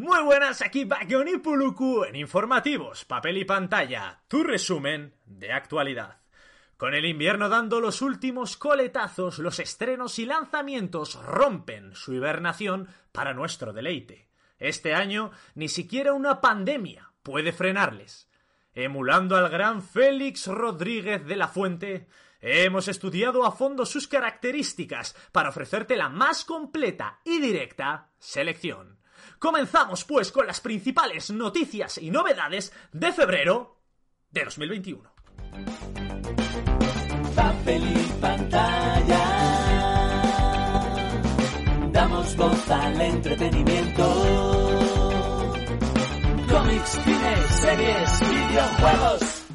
Muy buenas, aquí Bagioni Puluku en Informativos, Papel y Pantalla, tu resumen de actualidad. Con el invierno dando los últimos coletazos, los estrenos y lanzamientos rompen su hibernación para nuestro deleite. Este año ni siquiera una pandemia puede frenarles. Emulando al gran Félix Rodríguez de la Fuente, hemos estudiado a fondo sus características para ofrecerte la más completa y directa selección. Comenzamos pues con las principales noticias y novedades de febrero de 2021. Papel y pantalla. Damos voz al entretenimiento. Cómics, cine, series, videojuegos.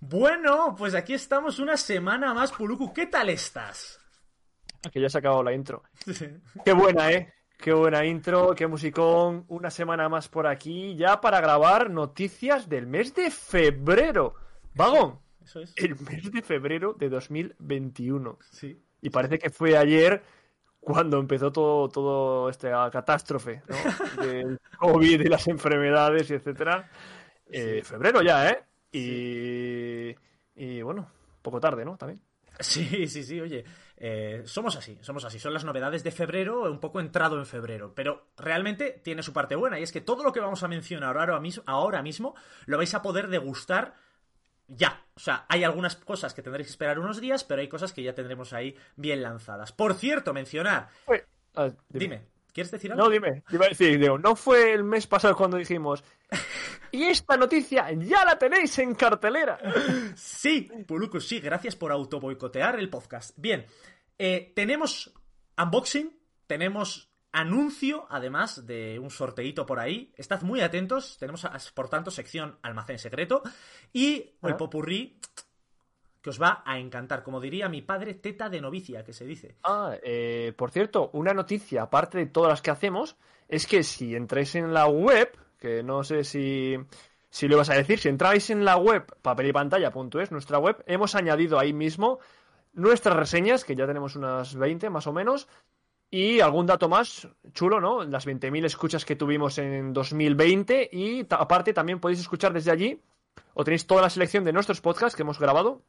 Bueno, pues aquí estamos una semana más, Puluku. ¿Qué tal estás? Que ya se ha acabado la intro. Qué buena, ¿eh? Qué buena intro, qué musicón. Una semana más por aquí, ya para grabar noticias del mes de febrero. Vagón. Eso es. El mes de febrero de 2021. Sí. Y parece que fue ayer cuando empezó todo, todo esta catástrofe, ¿no? Del COVID y las enfermedades y etcétera. Eh, febrero ya, ¿eh? Y, y bueno, poco tarde, ¿no? También. Sí, sí, sí, oye, eh, somos así, somos así, son las novedades de febrero, un poco entrado en febrero, pero realmente tiene su parte buena y es que todo lo que vamos a mencionar ahora mismo, ahora mismo lo vais a poder degustar ya. O sea, hay algunas cosas que tendréis que esperar unos días, pero hay cosas que ya tendremos ahí bien lanzadas. Por cierto, mencionar, ah, dime, ¿quieres decir algo? No, dime. Iba a decir, digo, no fue el mes pasado cuando dijimos. Y esta noticia ya la tenéis en cartelera. Sí, Puluku, sí, gracias por autoboicotear el podcast. Bien, eh, tenemos unboxing, tenemos anuncio, además de un sorteíto por ahí. Estad muy atentos, tenemos, por tanto, sección almacén secreto y el Ah. popurrí que os va a encantar. Como diría mi padre, teta de novicia, que se dice. Ah, eh, por cierto, una noticia, aparte de todas las que hacemos, es que si entráis en la web, que no sé si, si lo ibas a decir, si entráis en la web papelypantalla.es, nuestra web, hemos añadido ahí mismo nuestras reseñas, que ya tenemos unas 20 más o menos, y algún dato más chulo, ¿no? Las 20.000 escuchas que tuvimos en 2020 y aparte también podéis escuchar desde allí o tenéis toda la selección de nuestros podcasts que hemos grabado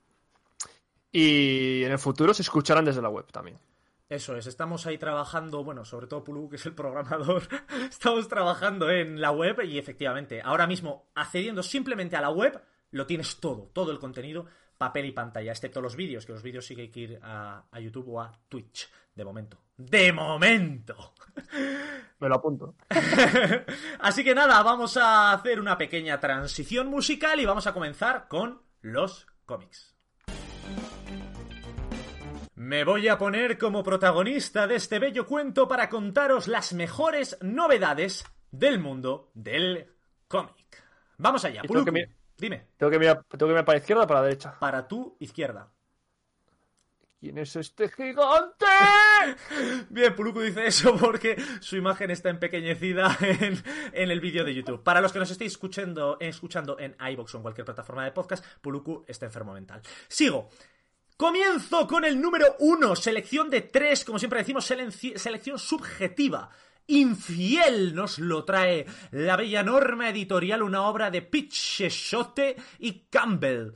y en el futuro se escucharán desde la web también. Eso es, estamos ahí trabajando, bueno, sobre todo Pulu, que es el programador, estamos trabajando en la web y efectivamente, ahora mismo, accediendo simplemente a la web, lo tienes todo, todo el contenido, papel y pantalla, excepto los vídeos, que los vídeos sí que hay que ir a, a YouTube o a Twitch, de momento. ¡De momento! Me lo apunto. Así que nada, vamos a hacer una pequeña transición musical y vamos a comenzar con los cómics. Me voy a poner como protagonista de este bello cuento para contaros las mejores novedades del mundo del cómic. Vamos allá, Puluku. Dime, Tengo que mirar, tengo que mirar para la izquierda o para la derecha. para tu izquierda. ¿Quién es este gigante? Bien, Puluku dice eso porque su imagen está empequeñecida en, en el vídeo de YouTube. Para los que nos estéis escuchando, escuchando en iVoox o en cualquier plataforma de podcast, Puluku está enfermo mental. Sigo. Comienzo con el número uno, selección de tres, como siempre decimos, selección subjetiva. Infiel nos lo trae la bella norma editorial, una obra de Picheshote y Campbell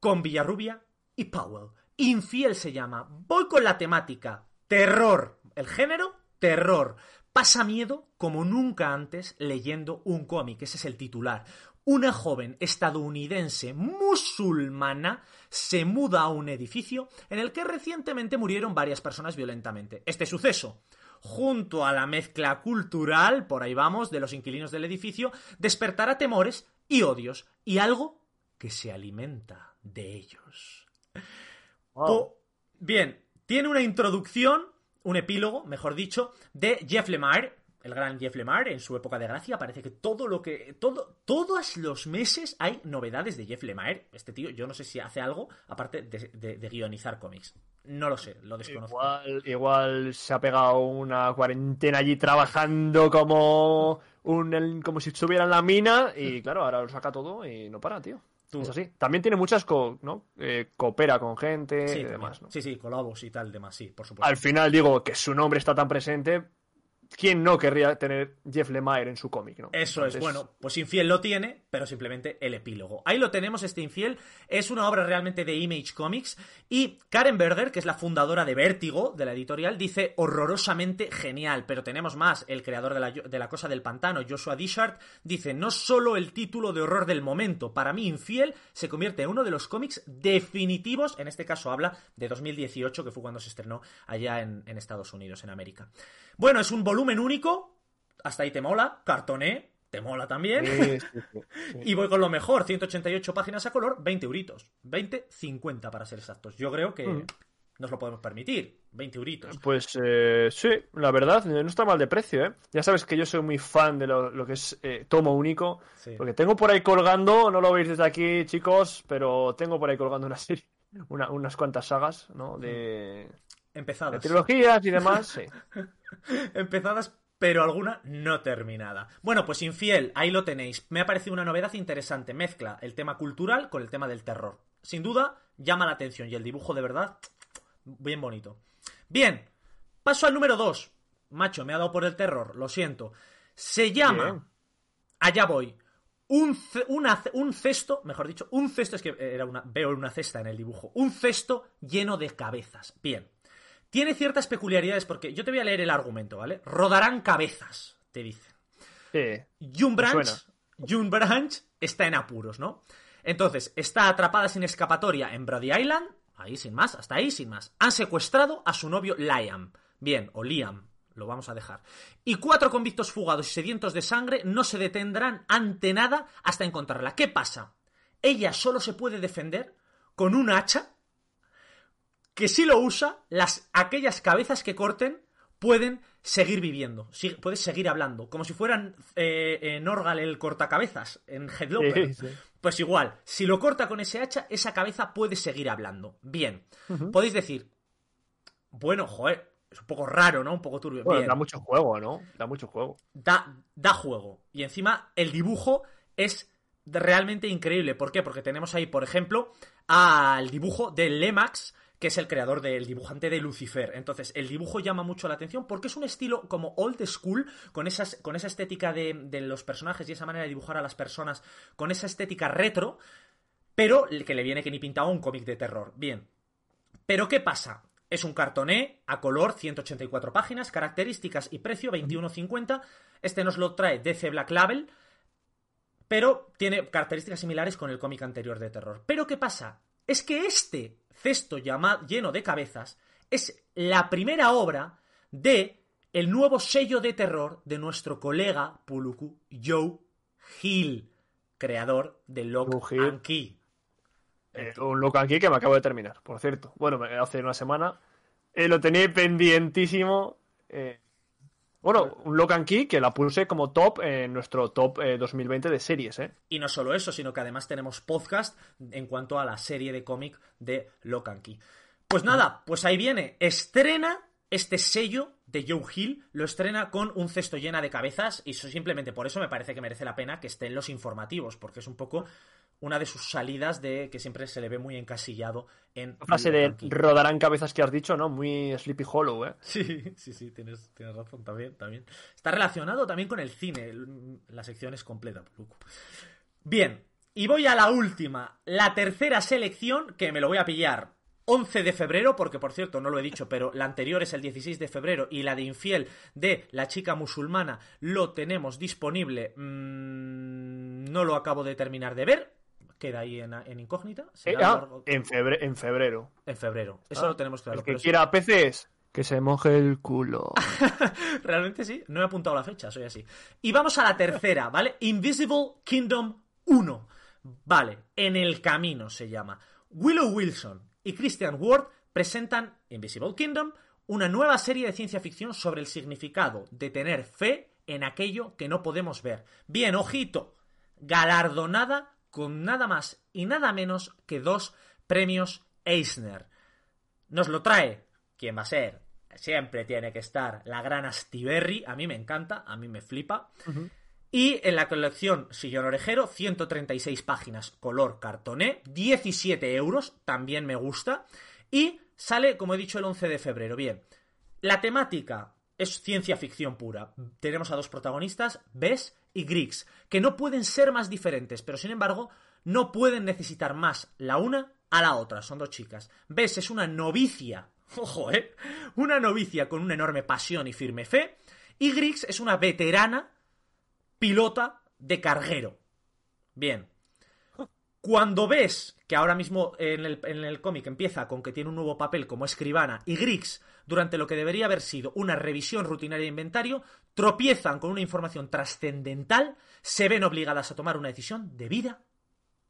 con Villarrubia y Powell. Infiel se llama. Voy con la temática. Terror. El género, terror. Pasa miedo como nunca antes leyendo un cómic. Ese es el titular. Una joven estadounidense musulmana se muda a un edificio en el que recientemente murieron varias personas violentamente. Este suceso, junto a la mezcla cultural, por ahí vamos, de los inquilinos del edificio, despertará temores y odios y algo que se alimenta de ellos. Po- Bien, tiene una introducción, un epílogo, mejor dicho, de Jeff Lemire, el gran Jeff Lemire, en su época de gracia. Parece que todo lo que. todo Todos los meses hay novedades de Jeff Lemire. Este tío, yo no sé si hace algo, aparte de, de- de guionizar cómics. No lo sé, lo desconozco. Igual, igual se ha pegado una cuarentena allí trabajando como un como si estuviera en la mina y claro, ahora lo saca todo y no para, tío. Tú- Es así. También tiene muchas, co- ¿no? Eh, coopera con gente Sí, y demás, ¿no? sí, sí, colabos y tal, demás, sí, por supuesto. Al final digo que su nombre está tan presente, ¿quién no querría tener Jeff Lemire en su cómic, no? Eso es, bueno, pues Infiel lo tiene, pero simplemente el epílogo. Ahí lo tenemos, este Infiel. Es una obra realmente de Image Comics. Y Karen Berger, que es la fundadora de Vértigo, de la editorial, dice horrorosamente genial. Pero tenemos más. El creador de la, de la Cosa del Pantano, Joshua Dishart, dice: No solo el título de horror del momento. Para mí, Infiel se convierte en uno de los cómics definitivos. En este caso habla de 2018, que fue cuando se estrenó allá en, en Estados Unidos, en América. Bueno, es un volumen único. Hasta ahí te mola. Cartoné. Te mola también. sí, sí, sí, sí. Y voy con lo mejor, 188 páginas a color, 20 euritos. 20, 50 para ser exactos. Yo creo que Mm. nos lo podemos permitir. 20 euritos. Pues eh, sí, la verdad, no está mal de precio, ¿eh? Ya sabes que yo soy muy fan de lo, lo que es eh, tomo único, porque tengo por ahí colgando, no lo veis desde aquí, chicos, pero tengo por ahí colgando una serie, una- unas cuantas sagas, ¿no? De, de Empezadas. trilogías y demás, sí. Empezadas, pero alguna no terminada. Bueno, pues Infiel, ahí lo tenéis. Me ha parecido una novedad interesante. Mezcla el tema cultural con el tema del terror. Sin duda, llama la atención y el dibujo de verdad, bien bonito. Bien, paso al número 2. Macho, me ha dado por el terror, lo siento. Se llama... Bien. Allá voy. Un, una un cesto, mejor dicho, un cesto, es que era una, veo una cesta en el dibujo, un cesto lleno de cabezas. Bien. Tiene ciertas peculiaridades porque yo te voy a leer el argumento, ¿vale? Rodarán cabezas, te dice. Sí. June Branch. June Branch está en apuros, ¿no? Entonces, está atrapada sin escapatoria en Brody Island, ahí sin más, hasta ahí sin más. Han secuestrado a su novio Liam, bien, o Liam, lo vamos a dejar. Y cuatro convictos fugados y sedientos de sangre no se detendrán ante nada hasta encontrarla. ¿Qué pasa? Ella solo se puede defender con un hacha que si lo usa, las, aquellas cabezas que corten pueden seguir viviendo, si- puedes seguir hablando, como si fueran eh, en Orgal el cortacabezas, en Headlocker. Sí, sí. Pues igual, si lo corta con ese hacha, esa cabeza puede seguir hablando. Bien. Podéis decir, bueno, joder, es un poco raro, ¿no? Un poco turbio. Bueno, Bien da mucho juego, ¿no? Da mucho juego. da, da juego. Y encima el dibujo es realmente increíble. ¿Por qué? Porque tenemos ahí, por ejemplo, al dibujo de Lemax, que es el creador del dibujante de Lucifer. Entonces, el dibujo llama mucho la atención porque es un estilo como old school, con, esas, con esa estética de, los personajes y esa manera de dibujar a las personas, con esa estética retro, pero que le viene que ni pintaba un cómic de terror. Bien. Pero ¿qué pasa? Es un cartoné a color, 184 páginas, características y precio 21.50. Este nos lo trae DC Black Label, pero tiene características similares con el cómic anterior de terror. Pero ¿qué pasa? Es que este cesto lleno de cabezas es la primera obra de el nuevo sello de terror de nuestro colega Puluku Joe Hill, creador de Lock and Key. Eh, un loco aquí que me acabo de terminar, por cierto. Bueno, hace una semana. Eh, lo tenía pendientísimo. eh, bueno, un Lock and Key que la puse como top en nuestro top eh, 2020 de series, ¿eh? Y no solo eso, sino que además tenemos podcast en cuanto a la serie de cómic de Locanqui. Pues nada, pues ahí viene. Estrena este sello de Joe Hill, lo estrena con un cesto llena de cabezas y eso simplemente por eso me parece que merece la pena que esté en los informativos, porque es un poco una de sus salidas de que siempre se le ve muy encasillado en La frase de rodarán cabezas que has dicho, ¿no? Muy Sleepy Hollow, ¿eh? Sí, sí, sí, tienes, tienes razón también, también. Está relacionado también con el cine. La sección es completa, Puluco. Bien, y voy a la última, la tercera selección, que me lo voy a pillar 11 de febrero, porque por cierto no lo he dicho, pero la anterior es el 16 de febrero y la de Infiel de la chica musulmana lo tenemos disponible. mm, no lo acabo de terminar de ver. Queda ahí en, en incógnita. Eh, ah, largo- en, febre- en febrero. en febrero. Eso Ah, lo tenemos claro. el que pero sí. quiera PCs, que se moje el culo. Realmente sí, no he apuntado la fecha, soy así. Y vamos a la tercera, ¿vale? Invisible Kingdom 1. Vale, En el Camino se llama. Willow Wilson y Christian Ward presentan Invisible Kingdom, una nueva serie de ciencia ficción sobre el significado de tener fe en aquello que no podemos ver. Bien, ojito, galardonada con nada más y nada menos que dos premios Eisner. Nos lo trae. ¿Quién va a ser? Siempre tiene que estar la gran Astiberri. A mí me encanta, a mí me flipa. Y en la colección Sillón Orejero, 136 páginas, color cartoné, 17 euros, también me gusta. Y sale, como he dicho, el 11 de febrero. Bien, la temática es ciencia ficción pura. Tenemos a dos protagonistas, Bess y Griggs, que no pueden ser más diferentes, pero sin embargo no pueden necesitar más la una a la otra. Son dos chicas. Bess es una novicia, ojo, ¿eh? Una novicia con una enorme pasión y firme fe. Y Griggs es una veterana pilota de carguero. Bien. Cuando ves que ahora mismo en el, en el cómic empieza con que tiene un nuevo papel como escribana y Griggs, durante lo que debería haber sido una revisión rutinaria de inventario, tropiezan con una información trascendental, se ven obligadas a tomar una decisión de vida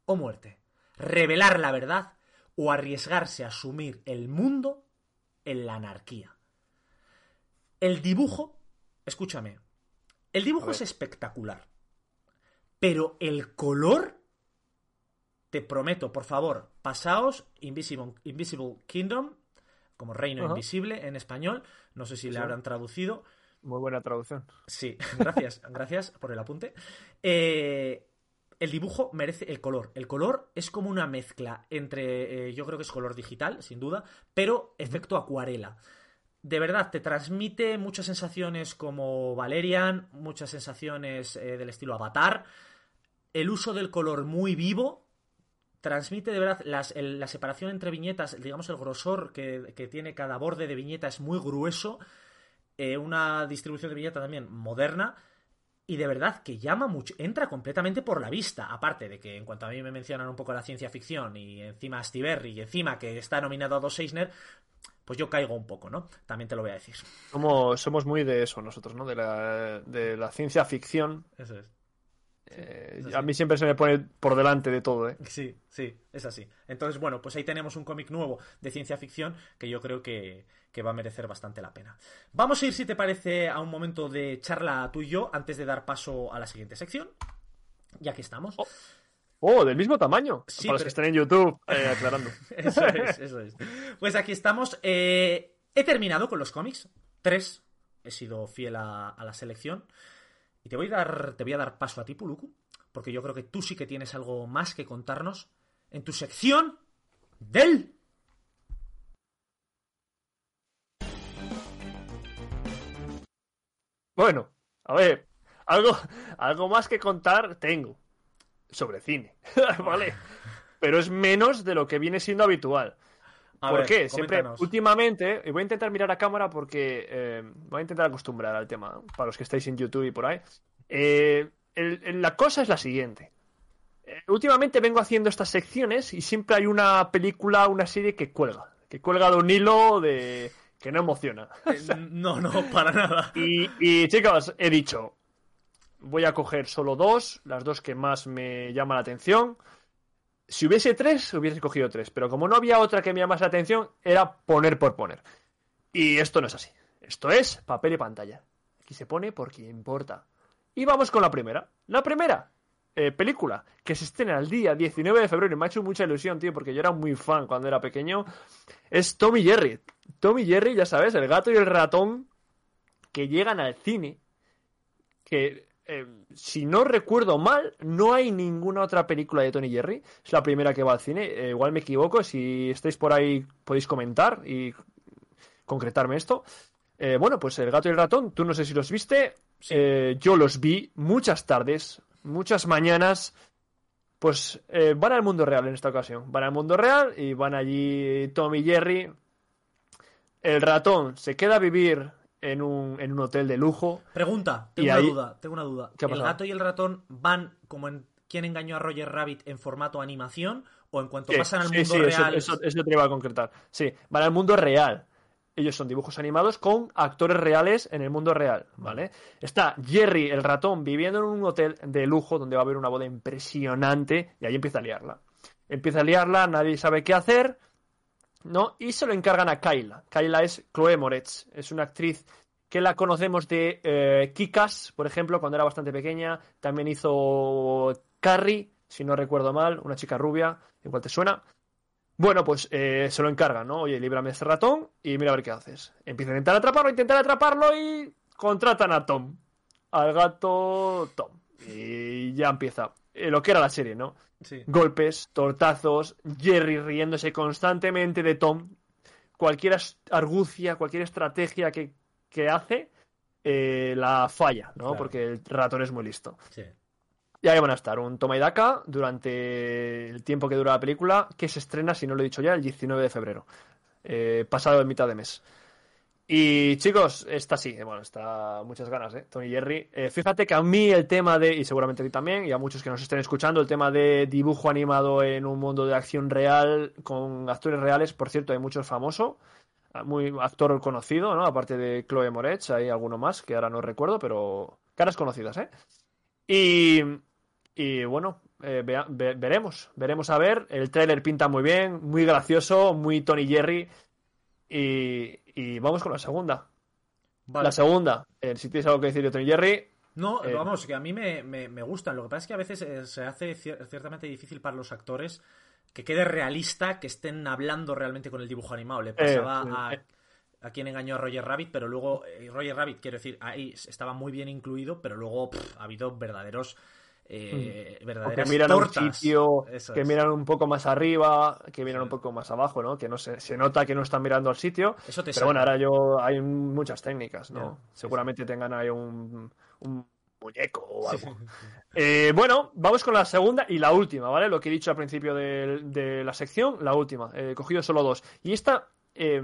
o muerte. Revelar la verdad o arriesgarse a asumir el mundo en la anarquía. El dibujo, escúchame, el dibujo es espectacular, pero el color te prometo, por favor, pasaos Invisible, Invisible Kingdom, como Reino. Invisible en español. No sé si le habrán traducido. Muy buena traducción. Sí, gracias, gracias por el apunte. Eh, el dibujo merece el color. El color es como una mezcla entre, eh, yo creo que es color digital, sin duda, pero efecto acuarela. De verdad, te transmite muchas sensaciones como Valerian, muchas sensaciones eh, del estilo Avatar. El uso del color muy vivo transmite de verdad las- el- la separación entre viñetas, digamos el grosor que, que tiene cada borde de viñeta es muy grueso, eh, una distribución de viñeta también moderna y de verdad que llama mucho, entra completamente por la vista, aparte de que en cuanto a mí me mencionan un poco la ciencia ficción y encima a Steve Berry y encima que está nominado a dos Eisner, pues yo caigo un poco, ¿no? También te lo voy a decir. Somos, somos muy de eso nosotros, ¿no? De la, de la ciencia ficción. Eso es. Eh, a mí siempre se me pone por delante de todo, ¿eh? Sí, sí, es así. Entonces, bueno, pues ahí tenemos un cómic nuevo de ciencia ficción que yo creo que, que va a merecer bastante la pena. Vamos a ir, si te parece, a un momento de charla tú y yo antes de dar paso a la siguiente sección. Ya que estamos. Oh, Oh, del mismo tamaño. Sí, Para los que estén en YouTube, eh, aclarando. Eso es, eso es. Pues aquí estamos. Eh, he terminado con los cómics. Tres. He sido fiel a, a la selección. Y te voy, a dar, te voy a dar paso a ti, Puluku. Porque yo creo que tú sí que tienes algo más que contarnos en tu sección del. Bueno, a ver, algo, algo más que contar tengo sobre cine, ¿vale? Pero es menos de lo que viene siendo habitual. A ¿Por ver, qué? Siempre, últimamente, y voy a intentar mirar a cámara porque eh, voy a intentar acostumbrar al tema, ¿no? para los que estáis en YouTube y por ahí. Eh, el- el- la cosa es la siguiente. Eh, últimamente vengo haciendo estas secciones y siempre hay una película, una serie que cuelga, que cuelga de un hilo de que no emociona. Eh, No, no, para nada. Y, y, chicos, he dicho, voy a coger solo dos, las dos que más me llaman la atención. Si hubiese tres, hubiese cogido tres, pero como no había otra que me llamase la atención, era poner por poner. Y esto no es así. Esto es papel y pantalla. Aquí se pone porque importa. Y vamos con la primera. La primera eh, película que se estrena el día 19 de febrero y me ha hecho mucha ilusión, tío, porque yo era muy fan cuando era pequeño. Es Tommy Jerry. Tommy Jerry, ya sabes, el gato y el ratón que llegan al cine. Que, eh, si no recuerdo mal, no hay ninguna otra película de Tony Jerry. Es la primera que va al cine. Eh, igual me equivoco. Si estáis por ahí, podéis comentar y concretarme esto. Eh, bueno, pues el gato y el ratón, tú no sé si los viste. Eh, yo los vi muchas tardes, muchas mañanas. Pues van al mundo real en esta ocasión. Van al mundo real y van allí Tom y Jerry. El ratón se queda a vivir en un, en un hotel de lujo. Pregunta, tengo Y una ahí- duda, tengo una duda. ¿Qué ha ¿El gato y el ratón van como en ¿Quién engañó a Roger Rabbit en formato animación? ¿O en cuanto Sí, pasan al sí, mundo sí, eso- real? Eso, eso te iba a concretar. Sí, van al mundo real. Ellos son dibujos animados con actores reales en el mundo real, ¿vale? Está Jerry, el ratón, viviendo en un hotel de lujo donde va a haber una boda impresionante y ahí empieza a liarla. Empieza a liarla, nadie sabe qué hacer, ¿no? Y se lo encargan a Kyla. Kyla es Chloe Moretz, es una actriz que la conocemos de eh, Kikas, por ejemplo, cuando era bastante pequeña. También hizo Carrie, si no recuerdo mal, una chica rubia, igual te suena. Bueno, pues eh, se lo encargan, ¿no? Oye, líbrame este ratón y mira a ver qué haces. Empiezan a intentar atraparlo, intentar atraparlo y contratan a Tom. Al gato Tom. Y ya empieza. Eh, lo que era la serie, ¿no? Sí. golpes, tortazos, Jerry riéndose constantemente de Tom. Cualquier argucia, cualquier estrategia que, que hace, eh, la falla, ¿no? Claro. Porque el ratón es muy listo. Sí. Y ahí van a estar, un toma y daca durante el tiempo que dura la película, que se estrena, si no lo he dicho ya, el 19 de febrero, eh, pasado en mitad de mes. Y chicos, está sí, bueno, está muchas ganas, ¿eh? Tony Jerry. Eh, fíjate que a mí el tema de, y seguramente a ti también, y a muchos que nos estén escuchando, el tema de dibujo animado en un mundo de acción real, con actores reales, por cierto, hay muchos famosos, muy actor conocido, ¿no? Aparte de Chloe Moretz, hay alguno más que ahora no recuerdo, pero caras conocidas, ¿eh? Y, y bueno, eh, veremos, veremos a ver. El tráiler pinta muy bien, muy gracioso, muy Tony Jerry. Y, y vamos con la segunda. Vale. La segunda, eh, si tienes algo que decir de Tony Jerry, No, Eh, vamos, que a mí me, me, me gustan. Lo que pasa es que a veces eh, se hace cier- ciertamente difícil para los actores que quede realista, que estén hablando realmente con el dibujo animado. Le pasaba a, a quien engañó a Roger Rabbit, pero luego Roger Rabbit, quiero decir, ahí estaba muy bien incluido, pero luego pff, ha habido verdaderos... eh, o que miran a un tortas. sitio, Eso que es. miran un poco más arriba, que miran un poco más abajo, ¿no? Que no se, se nota que no están mirando al sitio. Eso te Pero bueno, ahora yo hay muchas técnicas, ¿no? Sí, Seguramente tengan ahí un, un muñeco o algo. sí. Eh, bueno, vamos con la segunda y la última, ¿vale? Lo que he dicho al principio de, de la sección, la última. Eh, He cogido solo dos. Y esta, eh,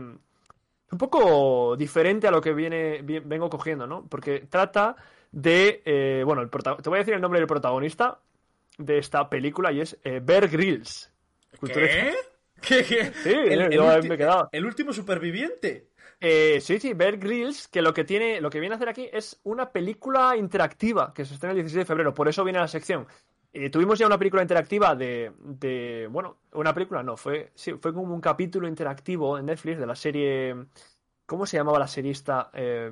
un poco diferente a lo que viene, vi- vengo cogiendo, ¿no? Porque trata de, eh, bueno, el te voy a decir el nombre del protagonista de esta película y es eh, Bear Grylls. ¿Qué? ¿Qué, qué? Sí, yo ulti- me he quedado. el último superviviente. Eh, sí, sí, Bear Grylls, que lo que tiene, lo que viene a hacer aquí es una película interactiva que se estrena el 16 de febrero, por eso viene a la sección. Eh, tuvimos ya una película interactiva de, de, bueno, una película no, fue, sí, fue como un capítulo interactivo en Netflix de la serie, ¿cómo se llamaba la serie esta? Eh,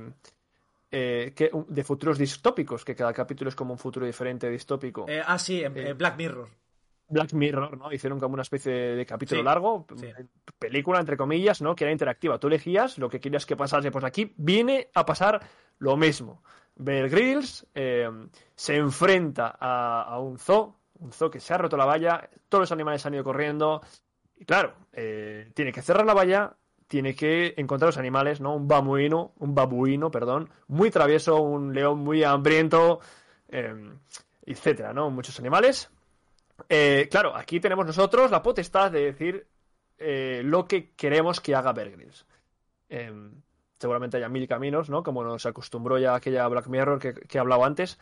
eh, que, de futuros distópicos, que cada capítulo es como un futuro diferente distópico. Eh, ah, sí, en- Eh, Black Mirror. Black Mirror, ¿no? Hicieron como una especie de capítulo Sí, largo, sí. película, entre comillas, ¿no? Que era interactiva. Tú elegías lo que querías que pasase. Pues aquí viene a pasar lo mismo. Bear Grylls eh, se enfrenta a, a un zoo, un zoo que se ha roto la valla, todos los animales han ido corriendo. Y claro, eh, tiene que cerrar la valla, tiene que encontrar los animales, ¿no? Un babuino, un babuino, perdón, muy travieso, un león muy hambriento, eh, etcétera, ¿no? Muchos animales. Eh, claro, aquí tenemos nosotros la potestad de decir eh, lo que queremos que haga Bear. Eh, seguramente haya mil caminos, ¿no? Como nos acostumbró ya aquella Black Mirror que, que he hablado antes.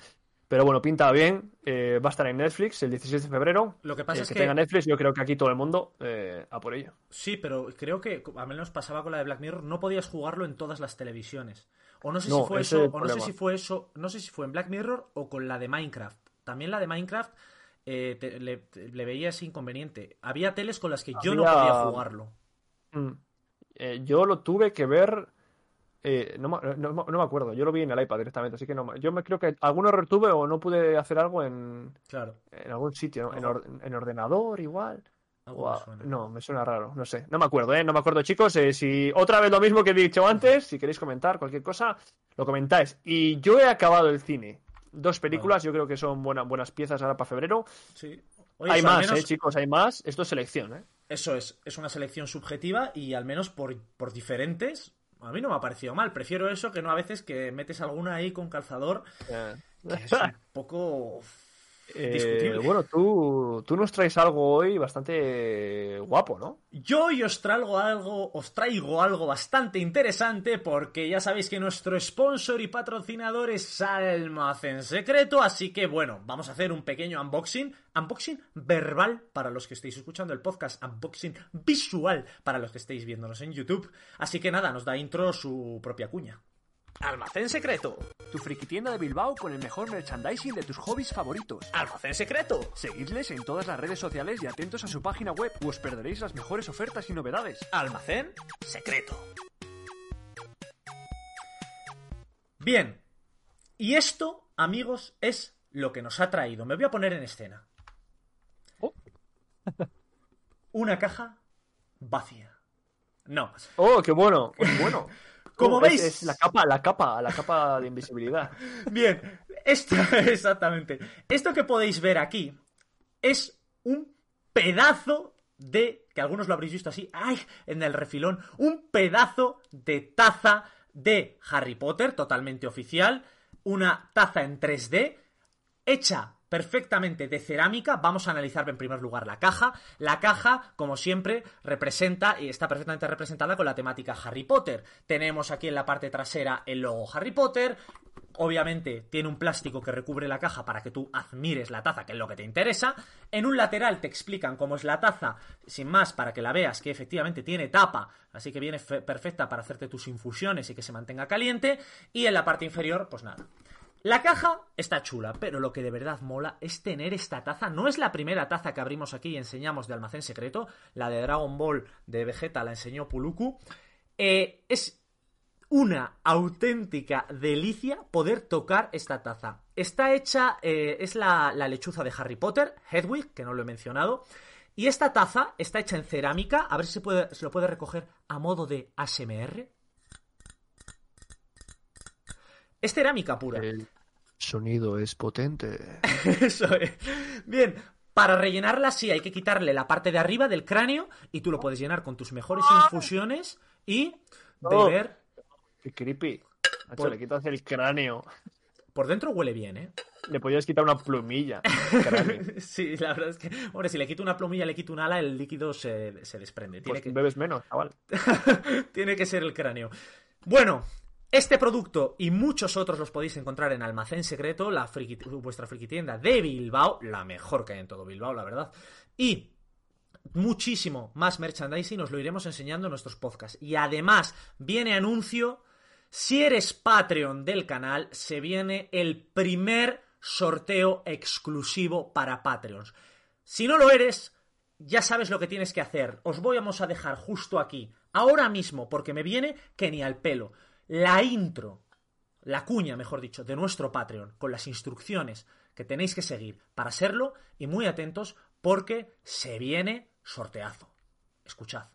Pero bueno, pinta bien. eh, va a estar en Netflix el 16 de febrero. Lo que pasa Eh, es que que... tenga Netflix, yo creo que aquí todo el mundo eh, a por ello. Sí, pero creo que al menos pasaba con la de Black Mirror, no podías jugarlo en todas las televisiones. O no sé No, si fue eso, es o no sé si fue eso, no sé si fue en Black Mirror o con la de Minecraft. También la de Minecraft te- le, te- le veía ese inconveniente. Había teles con las que yo no podía jugarlo. Mm. Yo lo tuve que ver. Eh, no, me- no- no me acuerdo, yo lo vi en el iPad directamente, así que no. Yo me creo que algún error tuve o no pude hacer algo en, Claro. en algún sitio, en, or- en ordenador igual. O a- no, me suena raro, no sé. No me acuerdo, ¿eh? No me acuerdo, chicos. eh, si otra vez lo mismo que he dicho antes, si queréis comentar cualquier cosa, lo comentáis. Y yo he acabado el cine. Dos películas, yo creo que son buenas buenas piezas ahora para febrero. Sí. Oye, hay más, menos- ¿eh, chicos? Hay más. Esto es selección, ¿eh? Eso es, es una selección subjetiva y al menos por, por diferentes, a mí no me ha parecido mal. Prefiero eso que no a veces que metes alguna ahí con calzador, que es un poco eh, bueno, tú, tú nos traes algo hoy bastante guapo, ¿no? Yo hoy os traigo algo, os traigo algo bastante interesante porque ya sabéis que nuestro sponsor y patrocinador es Almacén Secreto, así que bueno, vamos a hacer un pequeño unboxing, unboxing verbal para los que estéis escuchando el podcast, unboxing visual para los que estéis viéndonos en YouTube, así que nada, nos da intro su propia cuña. Almacén Secreto, Tu friki tienda de Bilbao con el mejor merchandising de tus hobbies favoritos. Almacén Secreto, Seguidles en todas las redes sociales y atentos a su página web, o os perderéis las mejores ofertas y novedades. Almacén Secreto. Bien, y esto, amigos, es lo que nos ha traído. Me voy a poner en escena. Oh. Una caja vacía. No. Oh, qué bueno, qué bueno. Como veis- es, es la capa, la capa, la capa de invisibilidad. Bien, esto, exactamente. Esto que podéis ver aquí es un pedazo de, que algunos lo habréis visto así, ¡ay! en el refilón, un pedazo de taza de Harry Potter, totalmente oficial, una taza en 3D, hecha perfectamente de cerámica. Vamos a analizar en primer lugar la caja. La caja, como siempre, representa y está perfectamente representada con la temática Harry Potter. Tenemos aquí en la parte trasera el logo Harry Potter. Obviamente tiene un plástico que recubre la caja para que tú admires la taza, que es lo que te interesa. En un lateral te explican cómo es la taza, sin más, para que la veas, que efectivamente tiene tapa, así que viene fe- perfecta para hacerte tus infusiones y que se mantenga caliente. Y en la parte inferior, pues nada. La caja está chula, pero lo que de verdad mola es tener esta taza. No es la primera taza que abrimos aquí y enseñamos de almacén secreto. La de Dragon Ball de Vegeta la enseñó Puluku. Eh, es una auténtica delicia poder tocar esta taza. Está hecha, eh, es la, la lechuza de Harry Potter, Hedwig, que no lo he mencionado. Y esta taza está hecha en cerámica. A ver si se, lo puede recoger a modo de ASMR. Es cerámica pura. Sonido es potente. Eso es. Bien, para rellenarla sí hay que quitarle la parte de arriba del cráneo y tú lo puedes llenar con tus mejores infusiones y No. beber. Qué creepy. Macho, Por- le quitas el cráneo. Por dentro huele bien, ¿eh? Le podías quitar una plumilla. al cráneo. Sí, la verdad es que, hombre, si le quito una plumilla, le quito un ala, el líquido se, se desprende. Tiene Pues que... bebes menos, chaval. Tiene que ser el cráneo. Bueno, este producto y muchos otros los podéis encontrar en Almacén Secreto, la vuestra friki tienda de Bilbao, la mejor que hay en todo Bilbao, la verdad. Y muchísimo más merchandising os lo iremos enseñando en nuestros podcasts. Y además, viene anuncio. Si eres Patreon del canal, se viene el primer sorteo exclusivo para Patreons. Si no lo eres, ya sabes lo que tienes que hacer. Os vamos a dejar justo aquí, ahora mismo, porque me viene que ni al pelo. La intro, la cuña, mejor dicho, de nuestro Patreon, con las instrucciones que tenéis que seguir para serlo, y muy atentos, porque se viene sorteazo. Escuchad.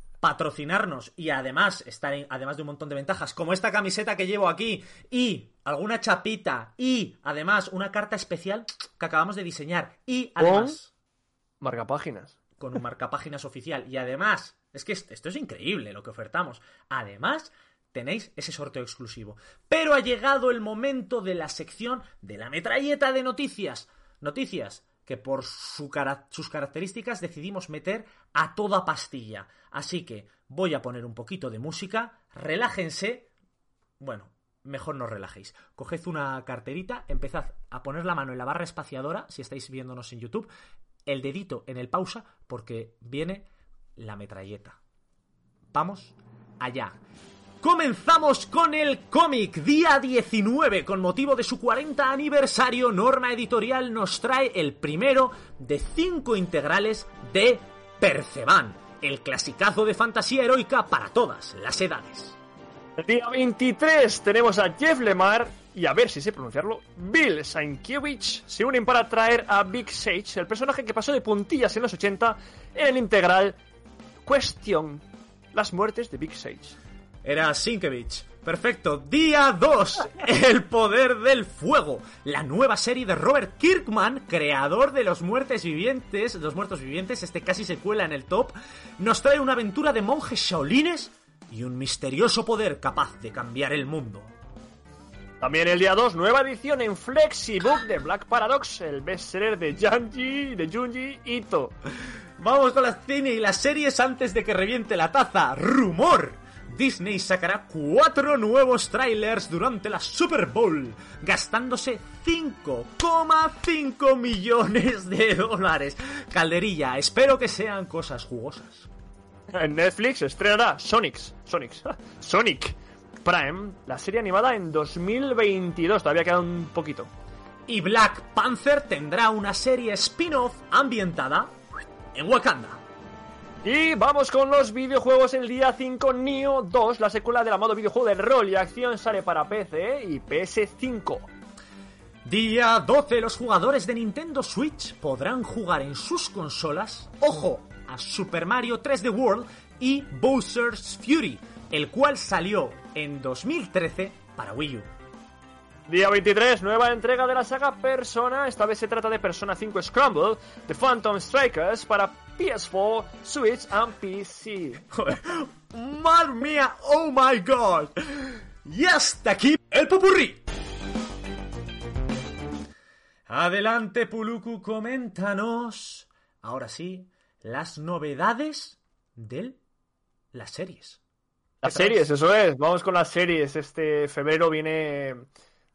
patrocinarnos y además estar en- además de un montón de ventajas como esta camiseta que llevo aquí y alguna chapita y además una carta especial que acabamos de diseñar y además Marca páginas. con un marcapáginas oficial y además es que est- esto es increíble lo que ofertamos además tenéis ese sorteo exclusivo. Pero ha llegado el momento de la sección de la metralleta de noticias. Noticias que por sus características decidimos meter a toda pastilla así que voy a poner un poquito de música relájense bueno, mejor no relajéis. Coged una carterita, empezad a poner la mano en la barra espaciadora, si estáis viéndonos en YouTube, el dedito en el pausa, porque viene la metralleta. Vamos allá. Comenzamos con el cómic día 19. Con motivo de su 40 aniversario, Norma Editorial nos trae el primero de cinco integrales de Perceban, el clasicazo de fantasía heroica para todas las edades. El día 23 tenemos a Jeff Lemar y a ver si sé pronunciarlo, Bill Sienkiewicz se unen para traer a Big Sage, el personaje que pasó de puntillas en los 80 en el integral Question, las muertes de Big Sage. Era Sinkevich. Perfecto. Día 2. El poder del fuego. La nueva serie de Robert Kirkman, creador de Los Muertes Vivientes, Los Muertos Vivientes, este casi se cuela en el top, nos trae una aventura de monjes shaolines y un misterioso poder capaz de cambiar el mundo. También el día 2, nueva edición en Flexibook de Black Paradox, el bestseller de Junji, de Junji Ito. Vamos con la cine y las series antes de que reviente la taza. ¡Rumor! Disney sacará cuatro nuevos trailers durante la Super Bowl, gastándose 5,5 millones de dólares. Calderilla, espero que sean cosas jugosas. En Netflix estrenará Sonics, Sonics, Sonic Prime, la serie animada en 2022, todavía queda un poquito. Y Black Panther tendrá una serie spin-off ambientada en Wakanda. Y vamos con los videojuegos. El día 5, Neo 2, la secuela de la modo videojuego de rol y acción, sale para PC y PS5. Día 12, los jugadores de Nintendo Switch podrán jugar en sus consolas, ojo, a Super Mario 3D World y Bowser's Fury, el cual salió en 2013 para Wii U. Día 23, nueva entrega de la saga Persona. Esta vez se trata de Persona 5 Scramble, The Phantom Strikers para PS4, Switch and PC. ¡Madre mía! ¡Oh my god! Y hasta aquí el popurrí. Adelante, Puluku, coméntanos. Ahora sí, las novedades de las series. Las series, eso es. Vamos con las series. Este febrero viene.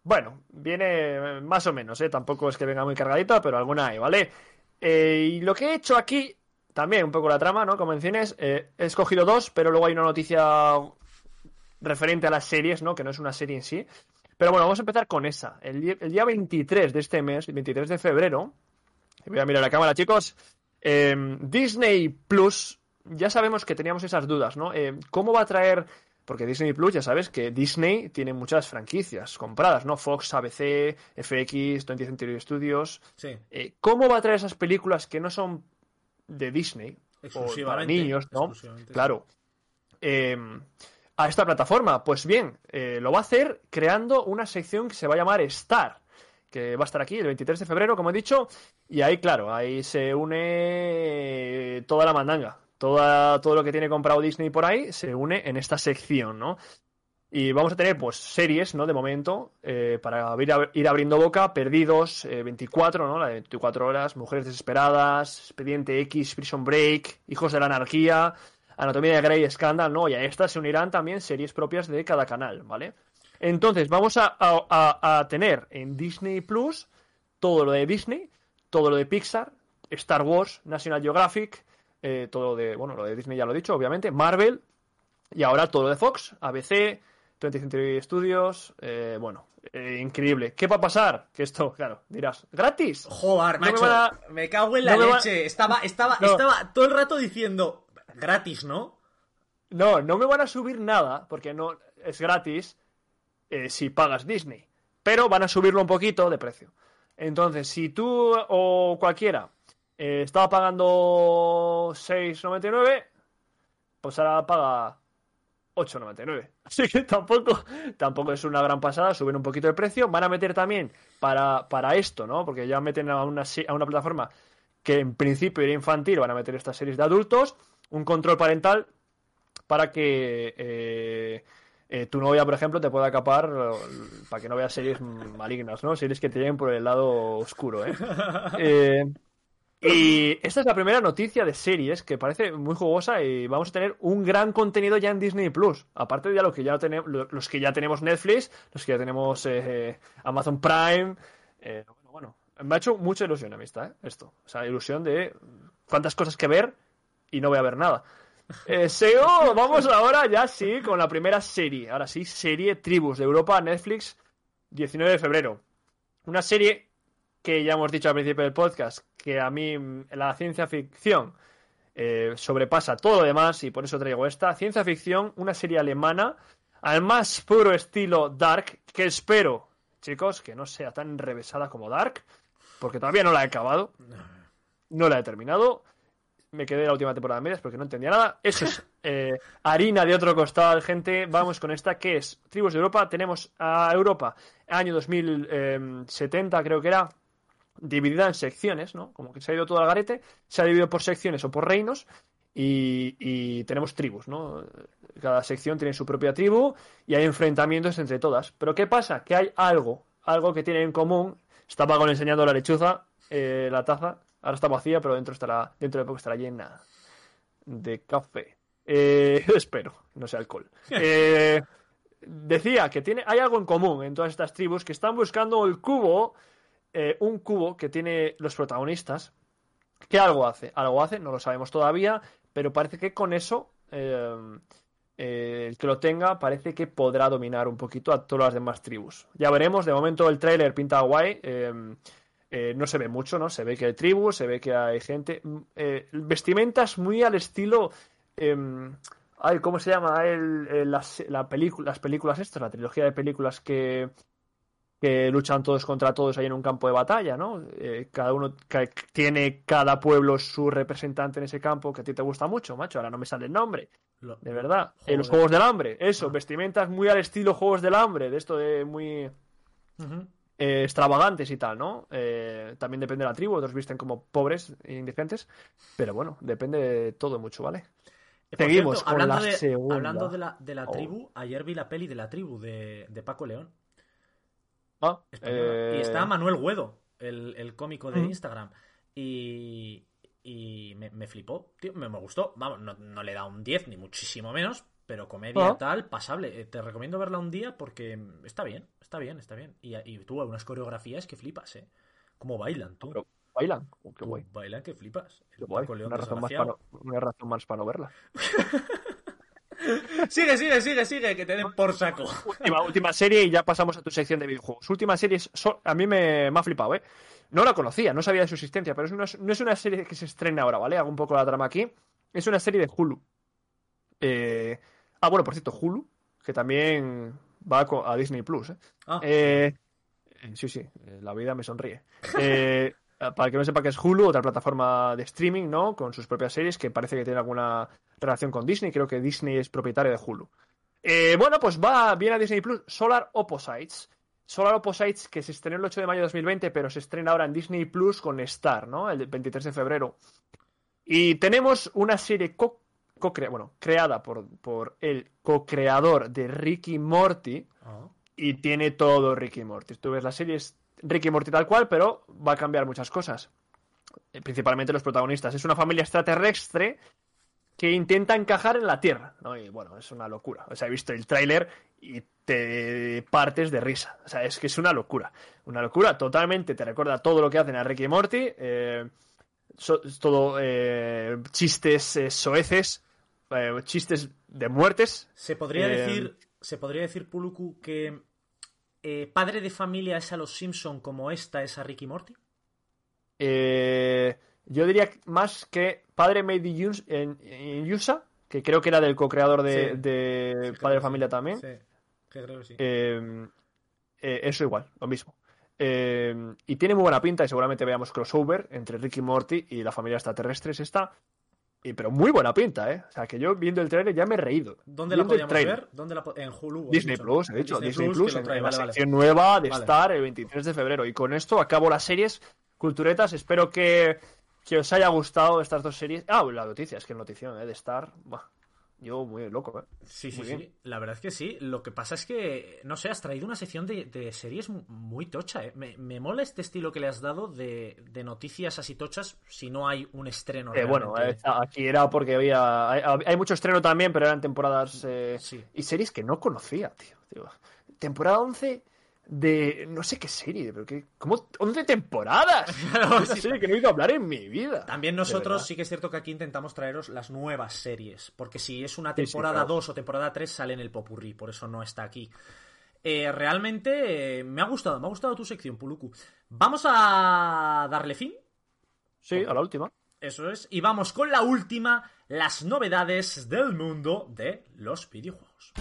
Bueno, viene más o menos, ¿eh? Tampoco es que venga muy cargadita, pero alguna hay, ¿vale? Eh, y lo que he hecho aquí, también un poco la trama, ¿no? Como menciones, eh, he escogido dos, pero luego hay una noticia referente a las series, ¿no? Que no es una serie en sí. Pero bueno, vamos a empezar con esa. El día, el día 23 de este mes, el 23 de febrero, voy a mirar la cámara, chicos. eh, Disney Plus, ya sabemos que teníamos esas dudas, ¿no? Eh, ¿Cómo va a traer porque Disney Plus, ya sabes que Disney tiene muchas franquicias compradas, ¿no? Fox, ABC, FX, 20th Century Studios. Sí, Eh, ¿Cómo va a traer esas películas que no son de Disney? O para niños, ¿no? Claro. Eh, a esta plataforma. Pues bien, eh, lo va a hacer creando una sección que se va a llamar Star, que va a estar aquí el 23 de febrero, como he dicho, y ahí, claro, ahí se une toda la mandanga. Toda, todo lo que tiene comprado Disney por ahí se une en esta sección, ¿no? Y vamos a tener, pues, series, ¿no? De momento, eh, para ir, ir abriendo boca, Perdidos, eh, 24, ¿no? La de 24 horas, Mujeres Desesperadas, Expediente X, Prison Break, Hijos de la Anarquía, Anatomía de Grey, Scandal, ¿no? Y a estas se unirán también series propias de cada canal, ¿vale? Entonces, vamos a- a tener en Disney Plus todo lo de Disney, todo lo de Pixar, Star Wars, National Geographic, eh, todo lo de, bueno, lo de Disney ya lo he dicho, obviamente, Marvel, y ahora todo lo de Fox, ABC, 20th Century Studios, eh, bueno, eh, increíble. ¿Qué va a pasar? Que esto, claro, dirás, ¿gratis? Joder, No macho, a- me cago en la no leche. Estaba, estaba, No. estaba todo el rato diciendo gratis, ¿no? No, no me van a subir nada, porque no es gratis eh, si pagas Disney. Pero van a subirlo un poquito de precio. Entonces, si tú o cualquiera eh, estaba pagando 6,99, pues ahora paga 8,99. Así que tampoco, tampoco es una gran pasada, suben un poquito el precio. Van a meter también para, para esto, ¿no? Porque ya meten a una, a una plataforma que en principio era infantil, van a meter estas series de adultos, un control parental para que eh, eh, tu novia, por ejemplo, te pueda capar para que no veas series malignas, ¿no? Series que te lleguen por el lado oscuro, ¿eh? Eh, y esta es la primera noticia de series que parece muy jugosa y vamos a tener un gran contenido ya en Disney Plus. Aparte de ya lo que ya tenemos, los que ya tenemos Netflix, los que ya tenemos eh, Amazon Prime. eh, bueno, bueno, me ha hecho mucha ilusión a mí esta, ¿eh? Esto. O sea, ilusión de cuántas cosas que ver y no voy a ver nada. Eh, SEO, vamos ahora ya sí con la primera serie. Ahora sí, serie Tribus de Europa, Netflix, 19 de febrero. Una serie que ya hemos dicho al principio del podcast, que a mí mm, la ciencia ficción eh, sobrepasa todo lo demás y por eso traigo esta. Ciencia ficción, una serie alemana, al más puro estilo Dark, que espero, chicos, que no sea tan revesada como Dark, porque todavía no la he acabado. No la he terminado. Me quedé la última temporada a medias porque no entendía nada. Eso es eh, harina de otro costal, gente. Vamos con esta que es Tribus de Europa. Tenemos a Europa, año 2070 creo que era, dividida en secciones, ¿no? Como que se ha ido todo al garete, se ha dividido por secciones o por reinos y, y tenemos tribus, ¿no? Cada sección tiene su propia tribu y hay enfrentamientos entre todas. Pero ¿qué pasa? Que hay algo, algo que tienen en común. Está Pagon enseñando la lechuza, eh, la taza. Ahora está vacía, pero dentro estará, dentro de poco estará llena de café. Eh, espero, no sea alcohol. Eh, decía que tiene, hay algo en común en todas estas tribus que están buscando el cubo, eh, un cubo que tiene los protagonistas. ¿Qué algo hace? Algo hace, no lo sabemos todavía, pero parece que con eso eh, eh, el que lo tenga parece que podrá dominar un poquito a todas las demás tribus. Ya veremos, de momento el tráiler pinta guay. no se ve mucho, ¿no? Se ve que hay tribus, se ve que hay gente. mm, vestimentas muy al estilo. em, ay, ¿cómo se llama? El, las, la las películas estas, la trilogía de películas que, que luchan todos contra todos ahí en un campo de batalla, ¿no? Eh, cada uno ca- tiene cada pueblo su representante en ese campo que a ti te gusta mucho, macho. Ahora no me sale el nombre. Lo- De verdad. Eh, los Juegos del Hambre. Eso, Ah. vestimentas muy al estilo Juegos del Hambre. De esto de muy eh, extravagantes y tal, ¿no? Eh, también depende de la tribu. Otros visten como pobres e indecentes. Pero bueno, depende de todo mucho, ¿vale? Seguimos cierto, con hablando la de, segunda. Hablando de la, de la Oh. tribu, ayer vi la peli de la tribu de, de Paco León. Ah, eh, Y está Manuel Guedo, el, el cómico de. Instagram. Y, y me, me flipó, tío, me, me gustó. Vamos, no, no le da un 10, ni muchísimo menos, pero comedia Ah. tal, pasable. Eh, Te recomiendo verla un día porque está bien, está bien, está bien. Y, y tú, unas coreografías que flipas, ¿eh? Cómo bailan, tú. Pero bailan. Oh, qué guay. Bailan que flipas. El Qué guay. Paco León Una razón, más para no, una razón más para no verla. Sigue, sigue, sigue, sigue, que te den por saco. Última, última serie y ya pasamos a tu sección de videojuegos. Última serie, so- a mí me, me ha flipado, ¿eh? No la conocía, no sabía de su existencia, pero es una- no es una serie que se estrena ahora, ¿vale? Hago un poco la trama aquí. Es una serie de Hulu. Eh, Ah, bueno, por cierto, Hulu, que también va a Disney Plus, ¿eh? Ah, Eh, eh, sí, sí, eh, la vida me sonríe. Eh, para el que no sepa que es Hulu, otra plataforma de streaming, ¿no? Con sus propias series que parece que tiene alguna relación con Disney. Creo que Disney es propietario de Hulu. Eh, bueno, pues va bien a Disney Plus. Solar Opposites. Solar Opposites, que se estrenó el 8 de mayo de 2020, pero se estrena ahora en Disney Plus con Star, ¿no? El 23 de febrero. Y tenemos una serie co- co-crea- bueno, creada por, por el co-creador de Ricky Morty, ah. y tiene todo Ricky Morty. Tú ves la serie, es Ricky Morty tal cual, pero va a cambiar muchas cosas. Eh, Principalmente los protagonistas. Es una familia extraterrestre que intenta encajar en la Tierra. ¿no? Y bueno, es una locura. O sea, he visto el tráiler y te partes de risa. O sea, es que es una locura. Una locura totalmente. Te recuerda todo lo que hacen a Ricky y Morty. eh, so- todo eh, chistes eh, soeces, chistes de muertes. Se podría decir, se podría decir, Puluku, que eh, padre de familia es a los Simpson como esta es a Ricky Morty. Eh, yo diría más que Padre Made in en, en USA, que creo que era del co-creador de, Sí. de Sí, creo Padre de Familia sí. también. Sí, que creo que sí. Eh, eso igual, lo mismo. Eh, y tiene muy buena pinta y seguramente veamos crossover entre Ricky Morty y la familia extraterrestre es esta. Y, pero muy buena pinta, ¿eh? O sea, que yo viendo el trailer ya me he reído. ¿Dónde la Viendo el podíamos ver? ¿Dónde la en Hulu. Disney. Plus, he dicho, Disney, Plus, en, la vale, sección nueva de Vale. Star el 23 de febrero. Y con esto acabo las series culturetas. Espero que, que os haya gustado estas dos series. Ah, la noticia, es que notición, ¿eh? De Star. Buah, yo muy loco, ¿eh? Sí, sí, Muy sí. bien. La verdad es que sí. Lo que pasa es que, no sé, has traído una sección de, de series mu- muy tocha, ¿eh? Me, me mola este estilo que le has dado de, de noticias así tochas si no hay un estreno. Eh, bueno, eh, aquí era porque había. Hay, hay mucho estreno también, pero eran temporadas. eh, Sí. Y series que no conocía, tío. tío. Temporada 11 de. No sé qué serie, pero que. ¿Cómo? ¡11 temporadas! Claro, Una sí. serie que no he oído hablar en mi vida. También nosotros sí que es cierto que aquí intentamos traeros las nuevas series, porque si es una Sí, sí, temporada claro. 2 o temporada 3 sale en el popurrí, por eso no está aquí. Eh, realmente eh, me ha gustado, me ha gustado tu sección, Puluku. Vamos a darle fin, Sí, a la última. eso es, y vamos con la última, las novedades del mundo de los videojuegos.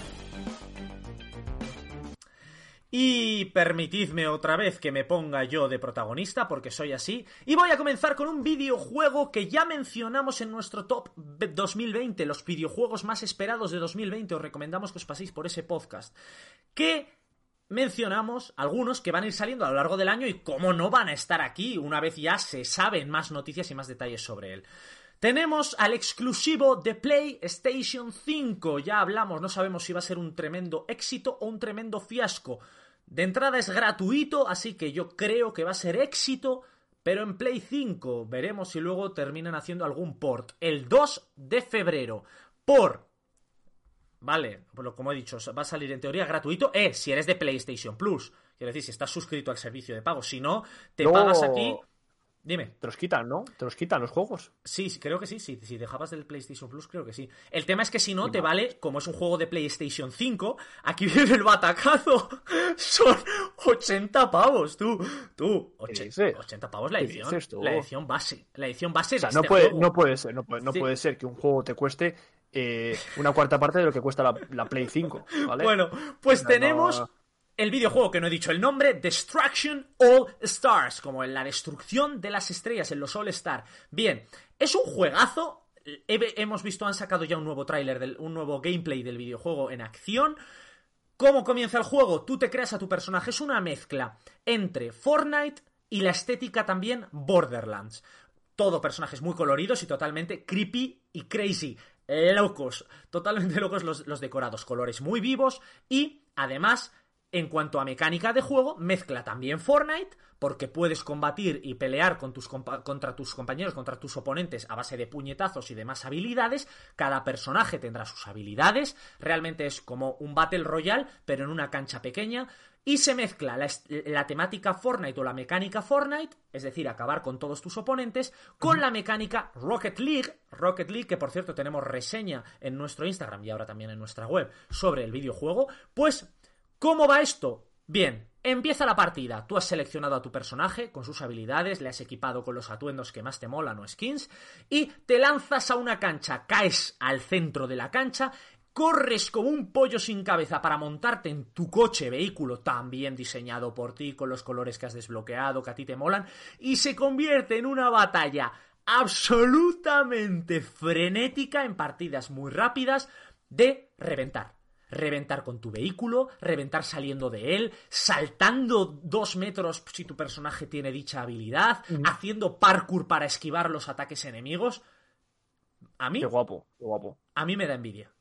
Y permitidme otra vez que me ponga yo de protagonista, porque soy así, y voy a comenzar con un videojuego que ya mencionamos en nuestro top 2020, los videojuegos más esperados de 2020, os recomendamos que os paséis por ese podcast, que mencionamos algunos que van a ir saliendo a lo largo del año y cómo no van a estar aquí una vez ya se saben más noticias y más detalles sobre él. Tenemos al exclusivo de PlayStation 5. Ya hablamos, no sabemos si va a ser un tremendo éxito o un tremendo fiasco. De entrada es gratuito, así que yo creo que va a ser éxito, pero en Play 5 veremos si luego terminan haciendo algún port. El 2 de febrero, por Vale, como he dicho, va a salir en teoría gratuito, eh, si eres de PlayStation Plus. Quiero decir, si estás suscrito al servicio de pago. Si no, te No. pagas aquí. Dime. Te los quitan, ¿no? Te los quitan los juegos. Sí, creo que sí. sí. Si dejabas del PlayStation Plus, creo que sí. El tema es que si no, te vale, como es un juego de PlayStation 5, aquí viene el batacazo. Son 80 pavos, tú. Tú, ¿Qué 80, dices? 80 pavos la ¿Qué edición. La edición base. La edición base O sea, de no este puede, juego. no puede ser, no puede, no Sí. puede ser que un juego te cueste eh, una cuarta parte de lo que cuesta la, la Play 5, ¿vale? Bueno, pues No, tenemos no. El videojuego que no he dicho el nombre, Destruction All Stars, como en la destrucción de las estrellas en los All Star. Bien, es un juegazo. He- hemos visto, han sacado ya un nuevo tráiler, un nuevo gameplay del videojuego en acción. ¿Cómo comienza el juego? Tú te creas a tu personaje. Es una mezcla entre Fortnite y la estética también Borderlands. Todo personajes muy coloridos y totalmente creepy y crazy. Locos. Totalmente locos los decorados. Colores muy vivos. Y además, en cuanto a mecánica de juego, mezcla también Fortnite. Porque puedes combatir y pelear con tus contra tus compañeros, contra tus oponentes a base de puñetazos y demás habilidades. Cada personaje tendrá sus habilidades. Realmente es como un Battle Royale, pero en una cancha pequeña. Y se mezcla la, la temática Fortnite o la mecánica Fortnite, es decir, acabar con todos tus oponentes, con la mecánica Rocket League. Rocket League, que por cierto tenemos reseña en nuestro Instagram y ahora también en nuestra web sobre el videojuego. Pues, ¿cómo va esto? Bien, empieza la partida. Tú has seleccionado a tu personaje con sus habilidades, le has equipado con los atuendos que más te molan o skins, y te lanzas a una cancha, caes al centro de la cancha, corres como un pollo sin cabeza para montarte en tu coche, vehículo también diseñado por ti, con los colores que has desbloqueado, que a ti te molan, y se convierte en una batalla absolutamente frenética en partidas muy rápidas de reventar. Reventar con tu vehículo, reventar saliendo de él, saltando dos metros si tu personaje tiene dicha habilidad, haciendo parkour para esquivar los ataques enemigos. A mí, Qué guapo, qué guapo. a mí me da envidia.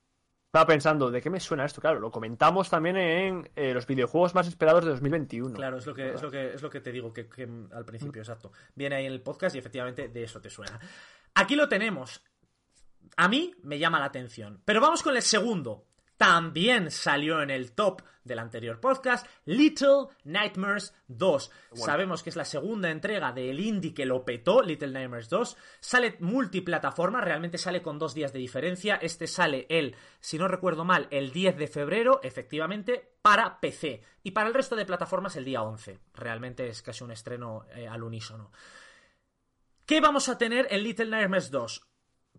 Estaba pensando, ¿de qué me suena esto? Claro, lo comentamos también en eh, los videojuegos más esperados de 2021. Claro, es lo que, es lo que, es lo que te digo que, que al principio, exacto. Viene ahí en el podcast y efectivamente de eso te suena. Aquí lo tenemos. A mí me llama la atención. Pero vamos con el segundo. También salió en el top del anterior podcast, Little Nightmares 2. Sabemos que es la segunda entrega del indie que lo petó, Little Nightmares 2. Sale multiplataforma, realmente sale con dos días de diferencia. Este sale el, si no recuerdo mal, el 10 de febrero, efectivamente, para PC. Y para el resto de plataformas el día 11. Realmente es casi un estreno eh, al unísono. ¿Qué vamos a tener en Little Nightmares 2?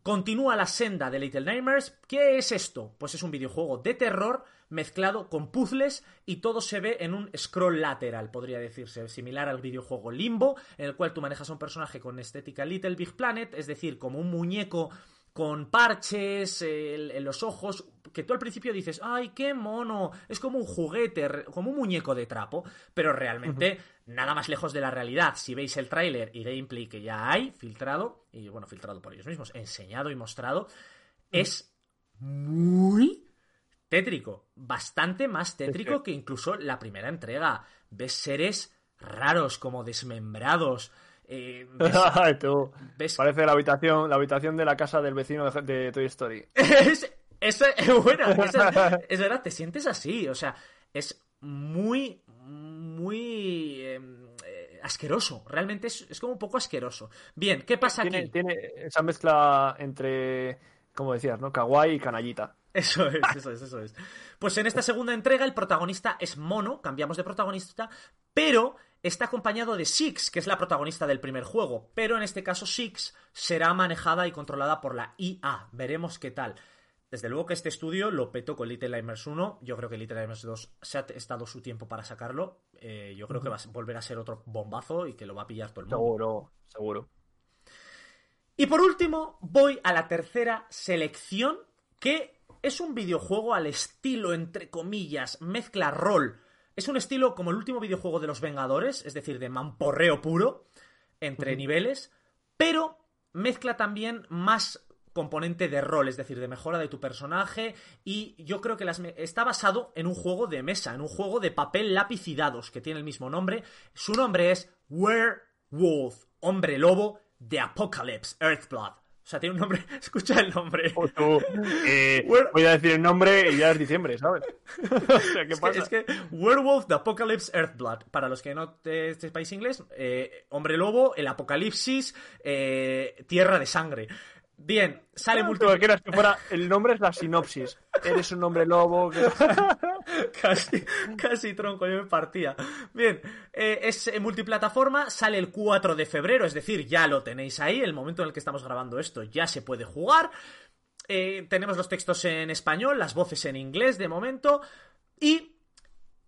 Continúa la senda de Little Nightmares. ¿Qué es esto? Pues es un videojuego de terror mezclado con puzzles y todo se ve en un scroll lateral, podría decirse, similar al videojuego Limbo, en el cual tú manejas a un personaje con estética Little Big Planet, es decir, como un muñeco con parches eh, en los ojos, que tú al principio dices, ay, qué mono, es como un juguete, como un muñeco de trapo, pero realmente nada más lejos de la realidad. Si veis el tráiler y gameplay que ya hay, filtrado, y bueno, filtrado por ellos mismos, enseñado y mostrado, es muy tétrico, bastante más tétrico que incluso la primera entrega. Ves seres raros, como desmembrados. Eh, ves- Ay, tú. ves Parece la habitación, la habitación de la casa del vecino de, de Toy Story. es, esa- es buena, esa- es verdad, te sientes así, o sea, es muy, muy eh, eh, asqueroso, realmente es, es como un poco asqueroso. Bien, ¿qué pasa Tiene, aquí? tiene esa mezcla entre, como decías, ¿no? Kawaii y canallita. Eso es, eso es, eso es. Pues en esta segunda entrega el protagonista es Mono, cambiamos de protagonista, pero está acompañado de Six, que es la protagonista del primer juego. Pero en este caso Six será manejada y controlada por la IA. Veremos qué tal. Desde luego que este estudio lo petó con Little Nightmares 1. Yo creo que Little Nightmares 2 se ha estado su tiempo para sacarlo. Eh, yo creo que va a volver a ser otro bombazo y que lo va a pillar todo el mundo. Seguro, seguro. Y por último, voy a la tercera selección, que es un videojuego al estilo, entre comillas, mezcla rol. Es un estilo como el último videojuego de los Vengadores, es decir, de mamporreo puro, entre niveles, pero mezcla también más componente de rol, es decir, de mejora de tu personaje y yo creo que las está basado en un juego de mesa, en un juego de papel, lápiz y dados, que tiene el mismo nombre. Su nombre es Werewolf, hombre lobo de Apocalypse, Earthblood. O sea, tiene un nombre. Escucha el nombre. O tú, eh, Where- voy a decir el nombre y ya es diciembre, ¿sabes? o sea, ¿qué Es que, pasa? es que Werewolf the Apocalypse Earthblood. Para los que no te sepáis inglés, eh, Hombre Lobo, el Apocalipsis, eh, Tierra de Sangre. Bien, sale que fuera, el nombre es la sinopsis. Eres un hombre lobo. que- casi, casi tronco, yo me partía. Bien, eh, es multiplataforma, sale el 4 de febrero, es decir, ya lo tenéis ahí, el momento en el que estamos grabando esto ya se puede jugar. Eh, tenemos los textos en español, las voces en inglés de momento, y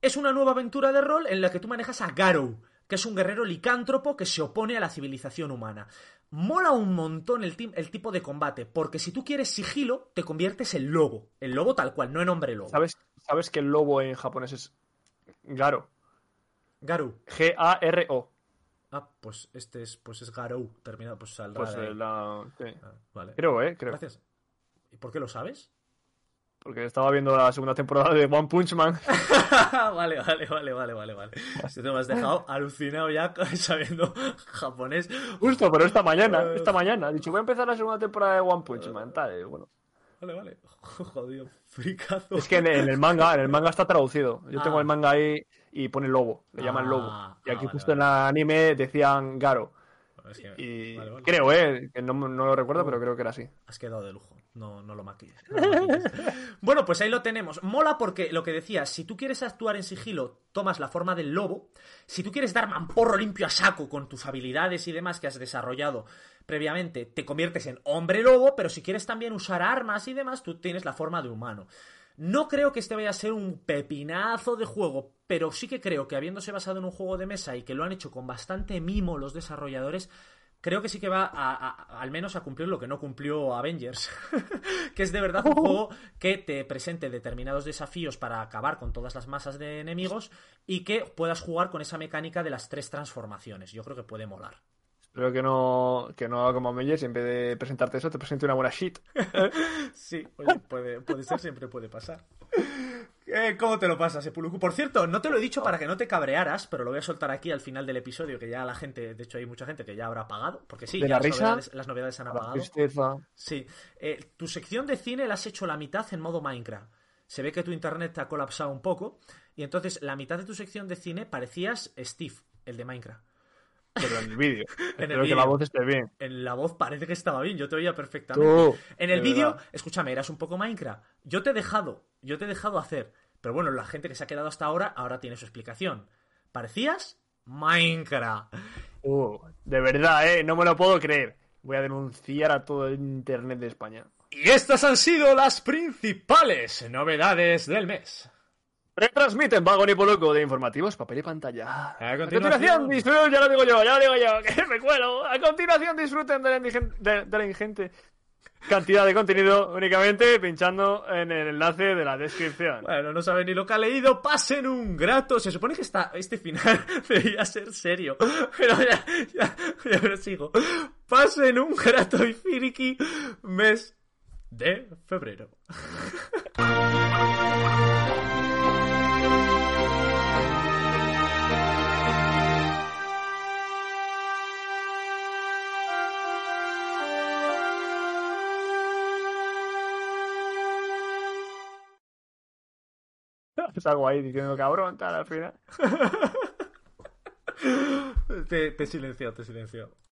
es una nueva aventura de rol en la que tú manejas a Garou, que es un guerrero licántropo que se opone a la civilización humana. Mola un montón el, tipo de combate, porque si tú quieres sigilo, te conviertes en lobo. El lobo tal cual, no en hombre lobo. ¿Sabes, ¿Sabes que el lobo en japonés es Garo? Garou. G-A-R-O. Ah, pues este es, pues es Garou, terminado, pues saldrá Pues de la... sí. Ah, vale. Creo, ¿eh? Creo. Gracias. ¿Y por qué lo sabes? Porque estaba viendo la segunda temporada de One Punch Man. vale, vale, vale, vale, vale, vale. Si te me has dejado alucinado ya sabiendo japonés. Justo, pero esta mañana, esta mañana. He dicho, voy a empezar la segunda temporada de One Punch Man. Tal, y bueno. Vale, vale. Jodido, fricazo. Es que en, el manga, en el manga está traducido. Yo tengo Ah. el manga ahí y pone lobo. Le llaman Ah, lobo. Y ah, aquí vale, justo en el anime decían Garo. Es que- Y vale, vale. creo, ¿eh? Que no, no lo recuerdo, pero creo que era así. Has quedado de lujo. No, no lo maquilles. no lo maquilles. bueno, pues ahí lo tenemos. Mola porque lo que decía, si tú quieres actuar en sigilo, tomas la forma del lobo. Si tú quieres dar mamporro limpio a saco con tus habilidades y demás que has desarrollado previamente, te conviertes en hombre lobo, pero si quieres también usar armas y demás, tú tienes la forma de humano. No creo que este vaya a ser un pepinazo de juego, pero sí que creo que habiéndose basado en un juego de mesa y que lo han hecho con bastante mimo los desarrolladores, creo que sí que va a, a- al menos a cumplir lo que no cumplió Avengers. que es de verdad un juego que te presente determinados desafíos para acabar con todas las masas de enemigos y que puedas jugar con esa mecánica de las tres transformaciones. Yo creo que puede molar. Espero que no, que no haga como Avengers y en vez de presentarte eso, te presente una buena shit. Sí, oye, puede, puede ser, siempre puede pasar. Eh, ¿Cómo te lo pasas, Sepuluku? Por cierto, no te lo he dicho para que no te cabrearas, pero lo voy a soltar aquí al final del episodio, que ya la gente, de hecho hay mucha gente que ya habrá apagado, porque sí, ¿De ya la las, risa? Novedades, las novedades se han apagado. tristeza. Sí, Eh, tu sección de cine la has hecho la mitad en modo Minecraft. Se ve que tu internet te ha colapsado un poco, y entonces la mitad de tu sección de cine parecías Steve, el de Minecraft. Pero en el vídeo. Espero que la voz esté bien. En la voz parece que estaba bien, yo te oía perfectamente. Tú, en el de vídeo, verdad. escúchame, eras un poco Minecraft. Yo te he dejado, yo te he dejado hacer. Pero bueno, la gente que se ha quedado hasta ahora, ahora tiene su explicación. Parecías Minecraft. Uh, de verdad, ¿eh? No me lo puedo creer. Voy a denunciar a todo el internet de España. Y estas han sido las principales novedades del mes. Retransmiten Vagón y Poloco de informativos, papel y pantalla. A continuación- continuación, disfruten, ya lo digo yo, ya lo digo yo, que me cuelo. A continuación, disfruten de la, indigen- de- de la ingente cantidad de contenido únicamente pinchando en el enlace de la descripción. Bueno, no saben ni lo que ha leído. Pasen un grato. Se supone que está, este final debería ser serio. Pero ya, ya, ya me sigo. Pasen un grato y friki mes de febrero. Salgo ahí diciendo cabrón, tal, al final. Te, te he silenciado, te he silenciado.